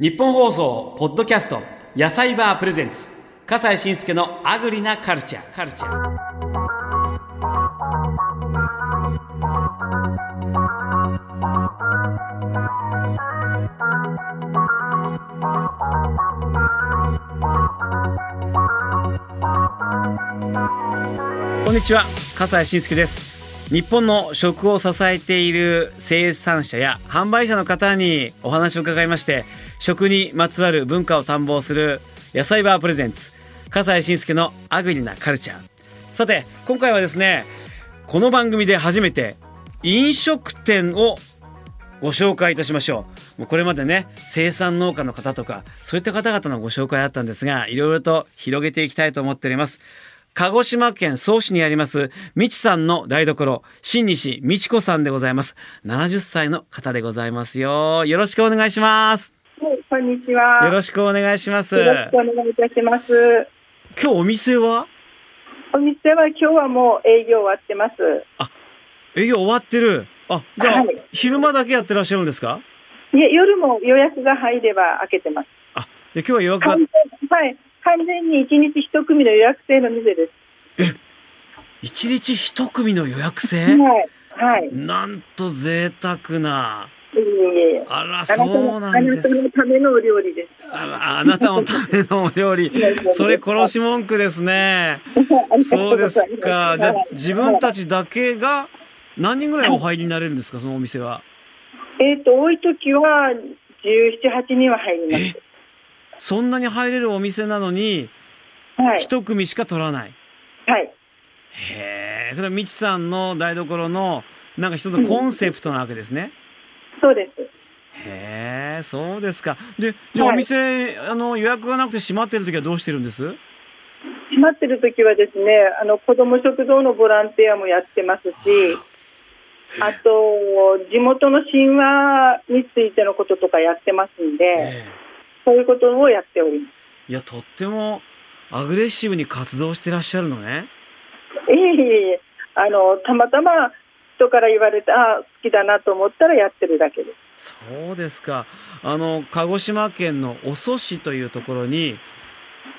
日本放送ポッドキャスト野菜バープレゼンツ。笠西慎介のアグリなカルチャーカルチャーこんにちは笠西慎介です。日本の食を支えている生産者や販売者の方にお話を伺いまして食にまつわる文化を探訪する野菜バープレゼンツ笠西慎介のアグリなカルチャー。さて今回はですねこの番組で初めて飲食店をご紹介いたしましょう。もうこれまでね生産農家の方とかそういった方々のご紹介あったんですがいろいろと広げていきたいと思っております。鹿児島県曽於市にありますみちさんの台所新西美智子さんでございます。70歳の方でございますよ。よろしくお願いします。はい、こんにちは。よろしくお願いしますよろしくお願いいたします。今日お店は？お店は今日はもう営業終わってます。営業終わってるあじゃあ、はい昼間だけやってらっしゃるんですか？いえ、夜も予約が入れば開けてます。あで今日は予約がはい、完全に一日一組の予約制の店です。一日一組の予約制？はい、はい。なんと贅沢ないえいえ。あらそのうなんです。あなたのためのお料理です。あらあなたのためのお料理。それ殺し文句ですね。そうですか。じゃあはい自分たちだけが何人ぐらいお入りになれるんですかそのお店は？えっ、と、多い時は17、8人は入ります。そんなに入れるお店なのにはい。一組しか取らない？はい。へえそれはみちさんの台所のなんか一つのコンセプトなわけですね、そうです。へえそうですか。でじゃあおはい。店、あの予約がなくて閉まってる時はどうしてるんです？閉まってる時はですね、あの子ども食堂のボランティアもやってますし、あと地元の神話についてのこととかやってますんで、えそういうことをやっておりまえいやとってもアグレッシブに活動してらっしゃるのねええあのたまたま人から言われて、あ好きだなと思ったらやってるだけです。そうですか。あの鹿児島県のお曽市というところに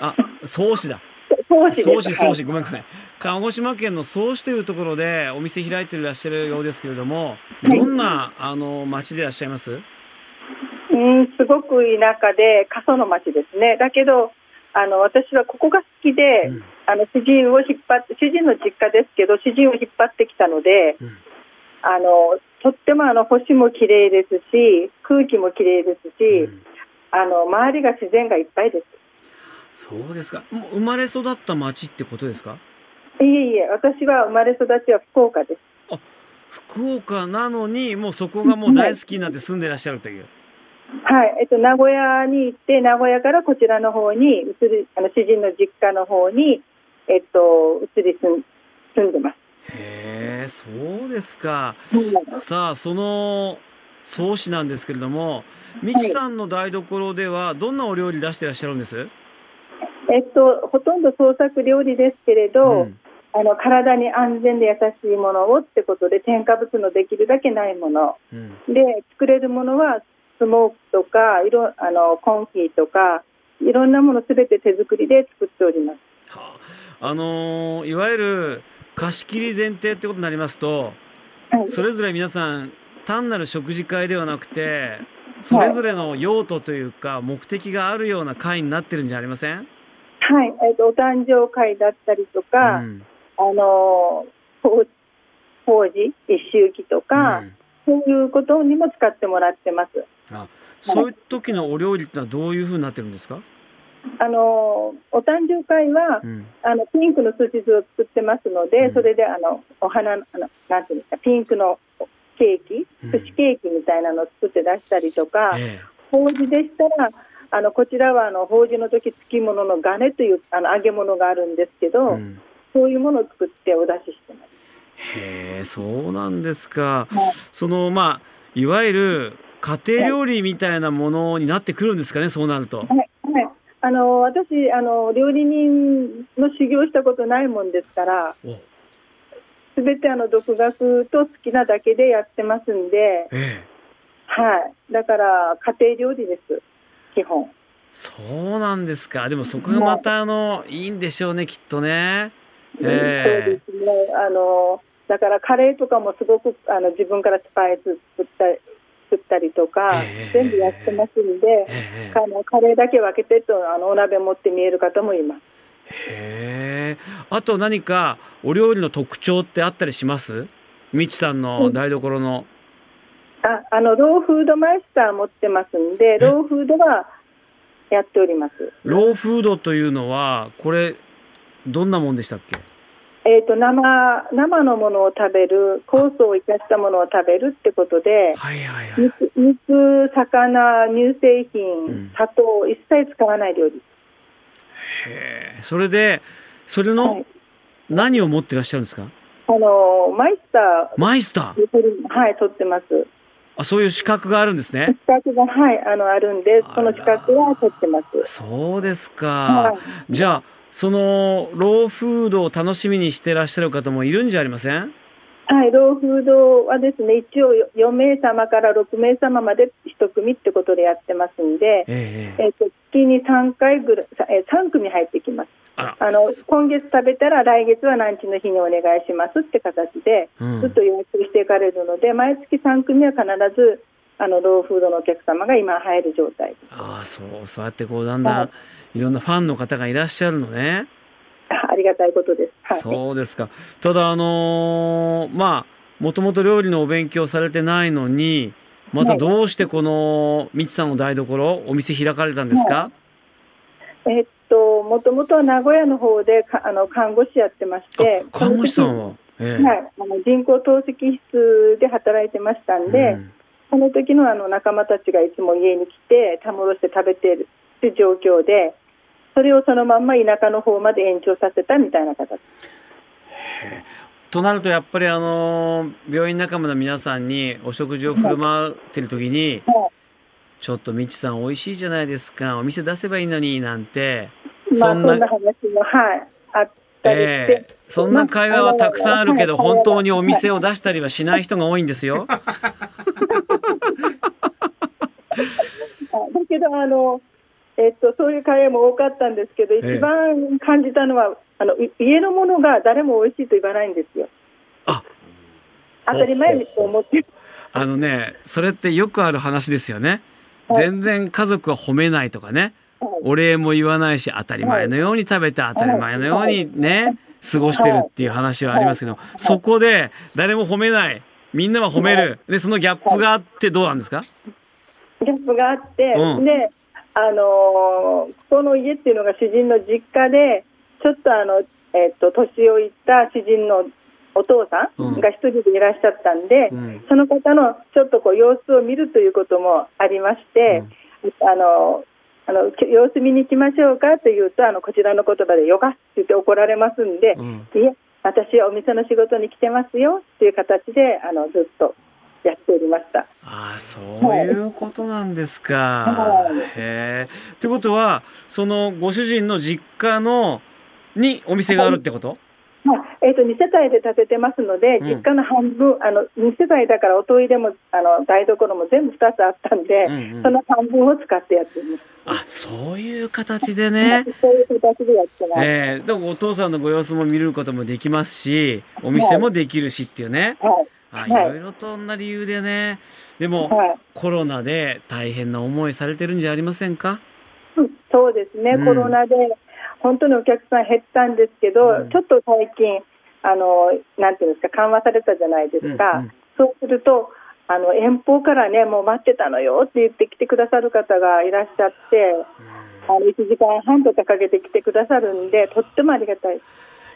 あ曽市だ。そうです。曽市曽はい。市ごめんごめん。鹿児島県の曽市というところでお店開いていらっしゃるようですけれどもどんなあの町でいらっしゃいます？うん、すごく田舎で過疎の町ですね。だけどあの私はここが好きで、うん。あの主人を引っ張って主人の実家ですけど主人を引っ張ってきたので、うんあのとってもあの星も綺麗ですし空気も綺麗ですし、うんあの周りが自然がいっぱいです。そうですかもう生まれ育った町ってことですか？いえいえ私は生まれ育ちは福岡です。福岡なのにもうそこがもう大好きになって住んでらっしゃるというはい、えっと名古屋に行って名古屋からこちらの方に移りあの主人の実家の方にえっと移り住ん住んでます。へえそうですか。さあその創始なんですけれどもみちさんの台所ではどんなお料理出してらっしゃるんです、えっとほとんど創作料理ですけれど、うん。あの体に安全で優しいものをってことで添加物のできるだけないもの。うん。で作れるものはスモークとかいろあのコンフィとかいろんなものすべて手作りで作っております。はあ。あのーいわゆる貸し切り前提ってことになりますとはい、それぞれ皆さん単なる食事会ではなくてそれぞれの用途というか目的があるような会になってるんじゃありません、はい、えっとお誕生会だったりとか、うん。あの法法事？一周忌とか、うん。そういうことにも使ってもらってます。あそういう時のお料理ってのはどういうふうになってるんですか、あのお誕生会は、うん。あのピンクのすし酢を作ってますので、うん。それであのお花のあのなんていうんですかピンクのケーキうん。寿司ケーキみたいなのを作って出したりとか、え法事でしたらあのこちらはあの法事の時付き物のガネというあの揚げ物があるんですけえど、うん。そういうものを作ってお出ししてます。へえそうなんですか。はい。そのまあいわゆる家庭料理みたいなものになってくるんですかねそうなると。はいはい、あの私あの料理人の修行したことないもんですからおすべてあの独学と好きなだけでやってますんで、ええはい、だから家庭料理です基基本。そうなんですか。でもそこがまたあの、いいんでしょうね、きっとね。そうですね。あの、だからカレーとかもすごくあの自分からスパイス作ったり作ったりとか、えー全部やってますんで、ええあのカレーだけ分けてとあのお鍋持って見える方もいます。へえ。あと何かお料理の特徴ってあったりします？みちさんの台所の。あ、あのローフードマイスター持ってますんで、ローフードはやっております。ローフードというのはこれどんなもんでしたっけ？えっ、と生生のものを食べる、酵素を生かしたものを食べるってことで、はいはいはい。肉、肉魚、乳製品、うん砂糖一切使わない料理。へえ。それでそれはのい。何を持ってらっしゃるんですか？あのマイスタマイスター？ーはい取ってます。あそういう資格があるんですね。資格がはいあのあるんで、その資格は取ってます。そうですか。はい。じゃあそのローフードを楽しみにしてらっしゃる方もいるんじゃありません？はい、ローフードはですね、一応4名様から6名様まで1組ってことでやってますんで、えええええっと月に3回ぐらい、さえ3組入ってきます。あの今月食べたら来月は何日の日にお願いしますって形で、うんずっと予約していかれるので、毎月3組は必ずあのローフードのお客様が今入る状態。ああそうそうやってこうだんだん、、はいろんなファンの方がいらっしゃるのね。あ ありがたいことです。はい、そうですか。ただあのーまあもともと料理のお勉強されてないのにまたどうしてこのみちさんの台所お店開かれたんですか？えっと、もともとは名古屋の方でかあの看護師やってまして、あ看護師さんは？ええはい、あの人工透析室で働いてましたんで、うんその時のあの仲間たちがいつも家に来て、たむろして食べているって状況で、それをそのまんま田舎の方まで延長させたみたいな形。となるとやっぱりあのー病院仲間の皆さんにお食事を振る舞ってる時には「ちょっとみちさん美味しいじゃないですかお店出せばいいのに」なんてまあ、そんなな話も、はい、あったりして、ええそんな会話はたくさんあるけどまあ本当にお店を出したりはしない人が多いんですよ。あ だけどあの、えっと、そういう会話も多かったんですけど、え一番感じたのは、あのい家のものが誰も美味しいと言わないんですよ。あ。当たり前にと思って。あのねそれってよくある話ですよね。はい。全然家族は褒めないとかね。はい。お礼も言わないし当たり前のように食べて当たり前のようにね過ごしてるっていう話はありますけどそこで誰も褒めない。みんなは褒める。でそのギャップがあってどうなんですか？ギャップがあって、うん。で、あのーこの家っていうのが主人の実家で、ちょっとあの、えっと年老いた主人のお父さうん。んが一人でいらっしゃったんで、うん。その方のちょっとこう様子を見るということもありまして、あのあのき様子見に行きましょうかというとあのこちらの言葉で「よか」って言って怒られますんで、うん。いえ私はお店の仕事に来てますよっていう形であのずっとやっておりました。ああそういうことなんですか。はいへえ。ってことはそのご主人の実家のにお店があるってこと？まあえー、と2世帯で建ててますので、うん実家の半分あの2世帯だからおトイレもあの台所も全部2つあったんで、うんうんその半分を使ってやってます。あそういう形でね。そういう形でやってます。ええでもお父さんのご様子も見ることもできますしお店もできるしっていうね。はいあいはい。ろいろとな理由でね。でも、はい。コロナで大変な思いされてるんじゃありませんか？うんそうですね、うん。コロナで本当にお客さん減ったんですけど、うん。ちょっと最近あの、なんていうんですか、緩和されたじゃないですか、うんうん。そうするとあの、遠方からね、もう待ってたのよって言って来てくださる方がいらっしゃって、あの1時間半とかかけて来てくださるんで、とってもありがたい。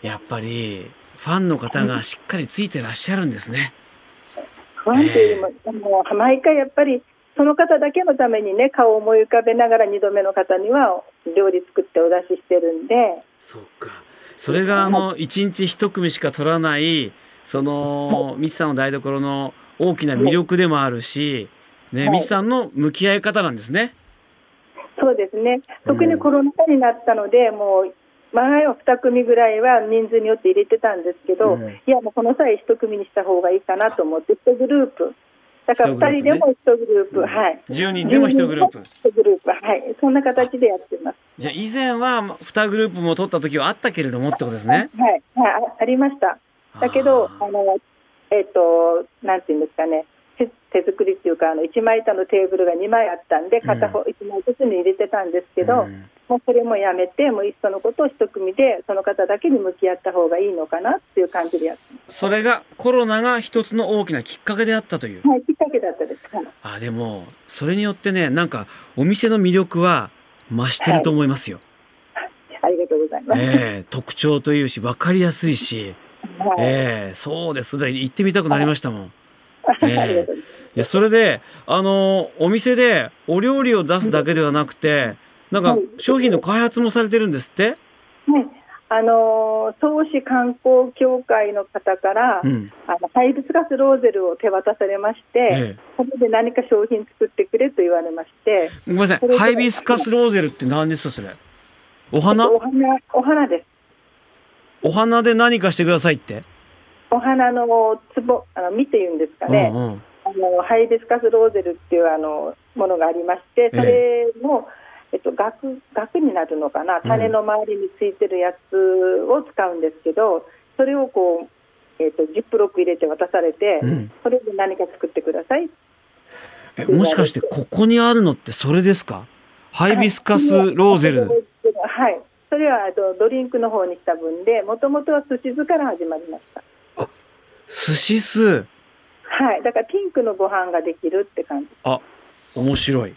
やっぱりファンの方がしっかりついてらっしゃるんですね。不安というよりも、もう毎回やっぱり、その方だけのためにね、顔を思い浮かべながら2度目の方には料理作ってお出ししてるんで、そうか。それがあの一日一組しか取らないそのミチさんの台所の大きな魅力でもあるし、ね、はいミチさんの向き合い方なんですね。そうですね、特にコロナ禍になったので、もう前は2組ぐらいは人数によって入れてたんですけど、うんいや、もうこの際、1組にした方がいいかなと思って、1グループだから一グループね2人でも1グループ、はい。10人でも1グループ。1グループ、はい。そんな形でやってます。じゃあ以前は2グループも取った時はあったけれどもってことですね。はい、はい、あありました。だけど、あの、えっ、と、なんていうんですかね。手手作りっていうかあの1枚板のテーブルが2枚あったんで片方1枚ずつに入れてたんですけど、うんもうそれもやめてもういっそのことを一組でその方だけに向き合った方がいいのかなっていう感じでやってまそれがコロナが一つの大きなきっかけであったというす。。はい、きっかけだったです。はいあでもそれによってねなんかお店の魅力は増してると思いますよ。ありがとうございます。ええ特徴というし分かりやすいし、はいええそうですで行ってみたくなりましたもん。あええりがとうございいやそれであのお店でお料理を出すだけではなくてなんかはい商品の開発もされてるんですって？はいあのー創志観光協会の方から、うん。あのハイビスカスローゼルを手渡されまして、ええそれで何か商品作ってくれと言われまして、ごめんなさい。ハイビスカスローゼルって何ですかそれ？お花？お花お花です。お花で何かしてくださいって？お花の壺あの実っていうんですかね。うんうん。あのハイビスカスローゼルっていうあのものがありまして、それも、えっと、額額になるのかな、種の周りについてるやつを使うんですけど、それをこう、えっと、ジップロック入れて渡されて、うんそれで何か作ってください。えもしかしてここにあるのってそれですか？ハイビスカスローゼル。はい。それはあとドリンクの方にした分で、もともとは寿司酢から始まりました。寿司酢。はい。だからピンクのご飯ができるって感じ。あ、面白い。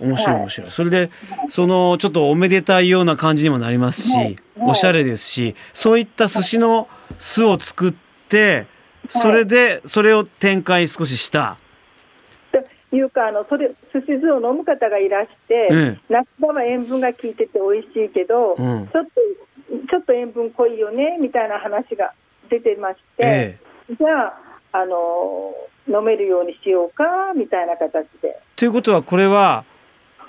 面白いはい。面白い。それで、そのちょっとおめでたいような感じにもなりますし、はい。はい。おしゃれですし、そういった寿司の酢を作って、それでそれを展開少しした。というかあのそれ寿司酢を飲む方がいらして、え夏場は塩分が効いてて美味しいけど、うん。ちょっとちょっと塩分濃いよねみたいな話が出てまして、ええ。じゃああの飲めるようにしようかみたいな形で。ということはこれは、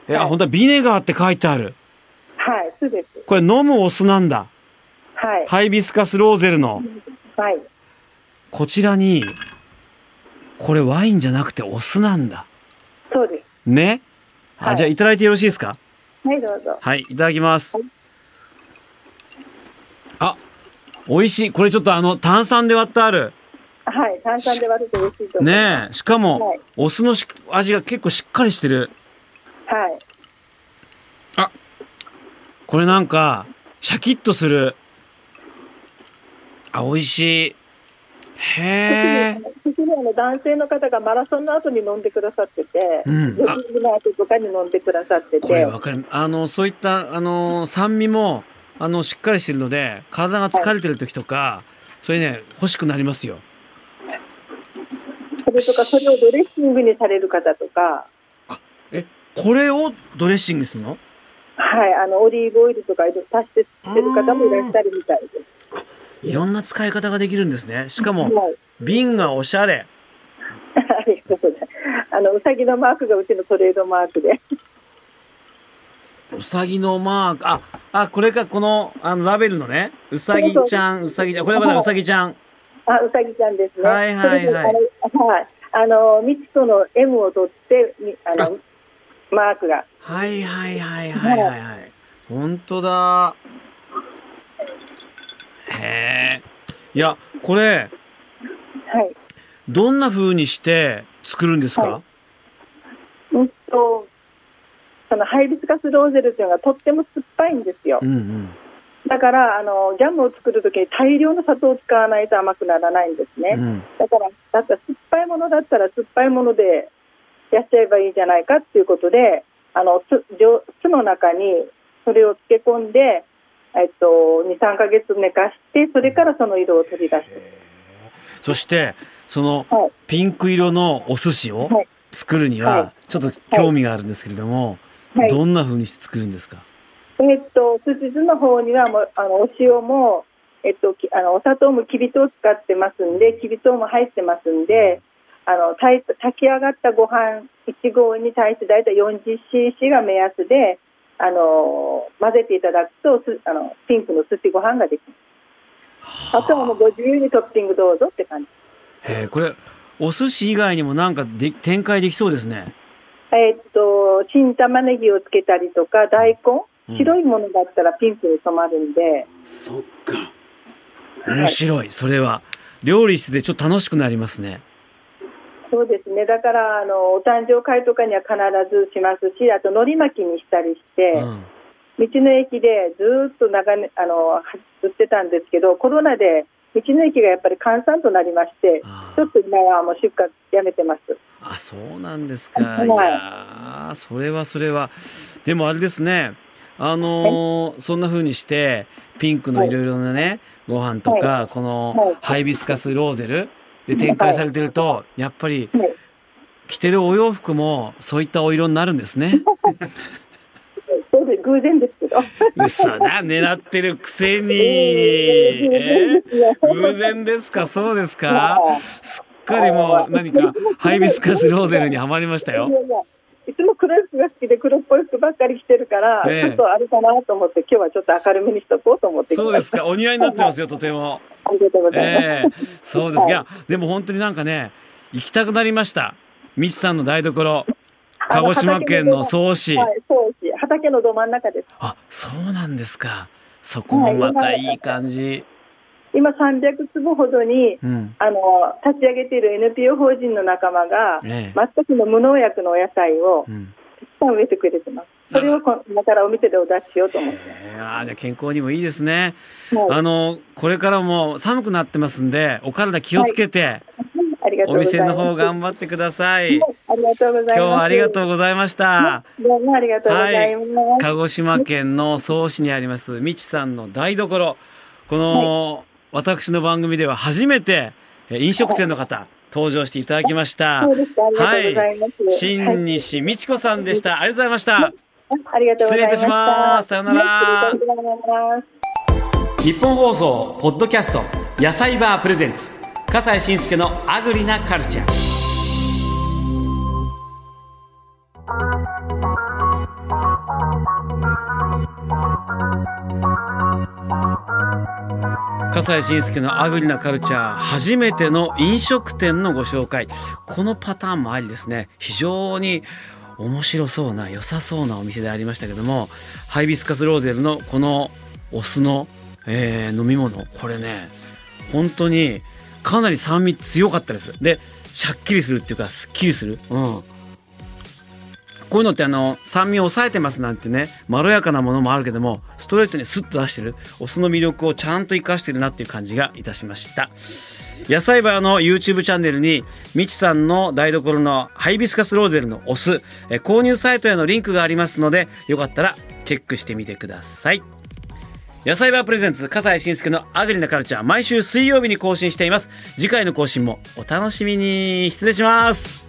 え、あ、はい本当はビネガーって書いてある。はい酢ですこれ飲むお酢なんだ。はいハイビスカスローゼルの。はいこちらに、これワインじゃなくてお酢なんだ。そうですね？あ、はいじゃあいただいてよろしいですか？はいどうぞはい、いただきますはい。あ、美味しい。これちょっとあの、炭酸で割ってある。はい炭酸で割ると美味しいと思いますねえ。しかも、はいお酢のし味が結構しっかりしてる。はいこれなんか、シャキッとする。あ、美味しい。へえ。男性の方がマラソンの後に飲んでくださってて、うんジョギングの後とかに飲んでくださってて、これわかる。あの、そういった、あの、酸味も、あの、しっかりしてるので、体が疲れてる時とか、それね、欲しくなりますよ。それとかそれをドレッシングにされる方とか、え、これをドレッシングするの？はい、あのオリーブオイルとかいろいろ足してってる方もいらっしゃるみたいです。いろんな使い方ができるんですね。しかも、はい、瓶がおしゃれ。ありがとうございます。あのうさぎのマークがうちのトレードマークで、うさぎのマーク。あ、あ、これか、この、あの、ラベルのね。うさぎちゃん、うさぎちゃん。これはまだうさぎちゃん。あうさぎちゃんですね。はいはいはいはい、あのミツとの M を取ってみあのマークがはいはいはいはいはいはい。本当だ。へえ。いや、これ、はい。どんな風にして作るんですか、はうんとそのハイビスカスローゼルというのがとっても酸っぱいんですよ。うんうん。だからあのジャムを作るときに大量の砂糖を使わないと甘くならないんですね。うん。だから、だったら酸っぱいものだったら酸っぱいものでやっちゃえばいいじゃないかっていうことで、あの酢蒸酢の中にそれを漬け込んで、えっと、2、3ヶ月寝かして、それからその色を取り出して。そして、そのはい。ピンク色のお寿司をはい。作るにはは、ちょっと興味があるんですけれども、はい。どんな風にして作るんですか？えっと、すし酢の方にはもうあのお塩も、えっと、きあのお砂糖もきび糖を使ってますんで、きび糖も入ってますんで、あの炊き上がったご飯1合に対して大体 40cc が目安で、あの混ぜていただくとすあのピンクの寿司ご飯ができます。あとはもうご自由にトッピングどうぞって感じ。へえこれお寿司以外にもなんかで展開できそうですね。えーっと新玉ねぎをつけたりとか大うん根白いものだったらピンクに染まるんで、そっか。面白い。それは料理しててちょっと楽しくなりますね。そうですねだからあのお誕生会とかには必ずしますしあと海苔巻きにしたりして、うん。道の駅でずーっと長年あの売ってたんですけどコロナで道の駅がやっぱり閑散となりましてあちょっと今はもう出荷やめてます。あ、そうなんですか。はいいやーそれはそれは。でもあれですね。あのーそんな風にしてピンクのいろいろなね、ご飯とか、このはいハイビスカスローゼルで展開されてると、やっぱりはい着てるお洋服もそういったお色になるんですね。そうです偶然ですけど。嘘だ、狙ってるくせに。えー偶然ですか、そうですか？すっかりもう何かハイビスカスローゼルにはまりましたよい。つも黒い服が好きで黒っぽい服ばっかり着てるから、ええちょっとあれかなと思って今日はちょっと明るめにしとこうと思ってそうですか、お似合いになってますよ、とても。ありがとうございます。ええそうです。いや、でも本当になんかね、行きたくなりました。みちさんの台所、鹿児島県の総市。はい、そうし畑のど真ん中です。あ、そうなんですか。そこもまたいい感じ。今300坪ほどにうん。あの立ち上げている NPO 法人の仲間がええ全くの無農薬のお野菜をうん。たくさん植えてくれてます。それをこ今からお店でお出ししようと思って。ええあーじゃあ健康にもいいですね。はいあの、これからも寒くなってますんで、お体気をつけて、ありがとおうございます。店の方頑張ってください。はいありがとうございます。今日はありがとうございました。どうもありがとうございます。鹿児島県の曽市にありますみちさんの台所この、私の番組では初めてえ飲食店の方登場していただきました。はい。新西美智子さんでした。ありがとうございました。あありがとうございました。失礼いたします。さようなら。日本放送ポッドキャスト野菜バープレゼンツ笠西慎介のアグリなカルチャー笠西慎介のアグリなカルチャー初めての飲食店のご紹介。このパターンもありですね。非常に面白そうな良さそうなお店でありましたけどもハイビスカスローゼルのこのお酢の、えー飲み物。これね本当にかなり酸味強かったです。でシャッキリするっていうかすっきりする。うん。こういうのってあの酸味を抑えてますなんてねまろやかなものもあるけどもストレートにスッと出してるお酢の魅力をちゃんと生かしてるなっていう感じがいたしました。野菜バーの YouTube チャンネルにみちさんの台所のハイビスカスローゼルのお酢え購入サイトへのリンクがありますのでよかったらチェックしてみてください。野菜バープレゼンツ笠西慎介のアグリなカルチャー毎週水曜日に更新しています。次回の更新もお楽しみに。失礼します。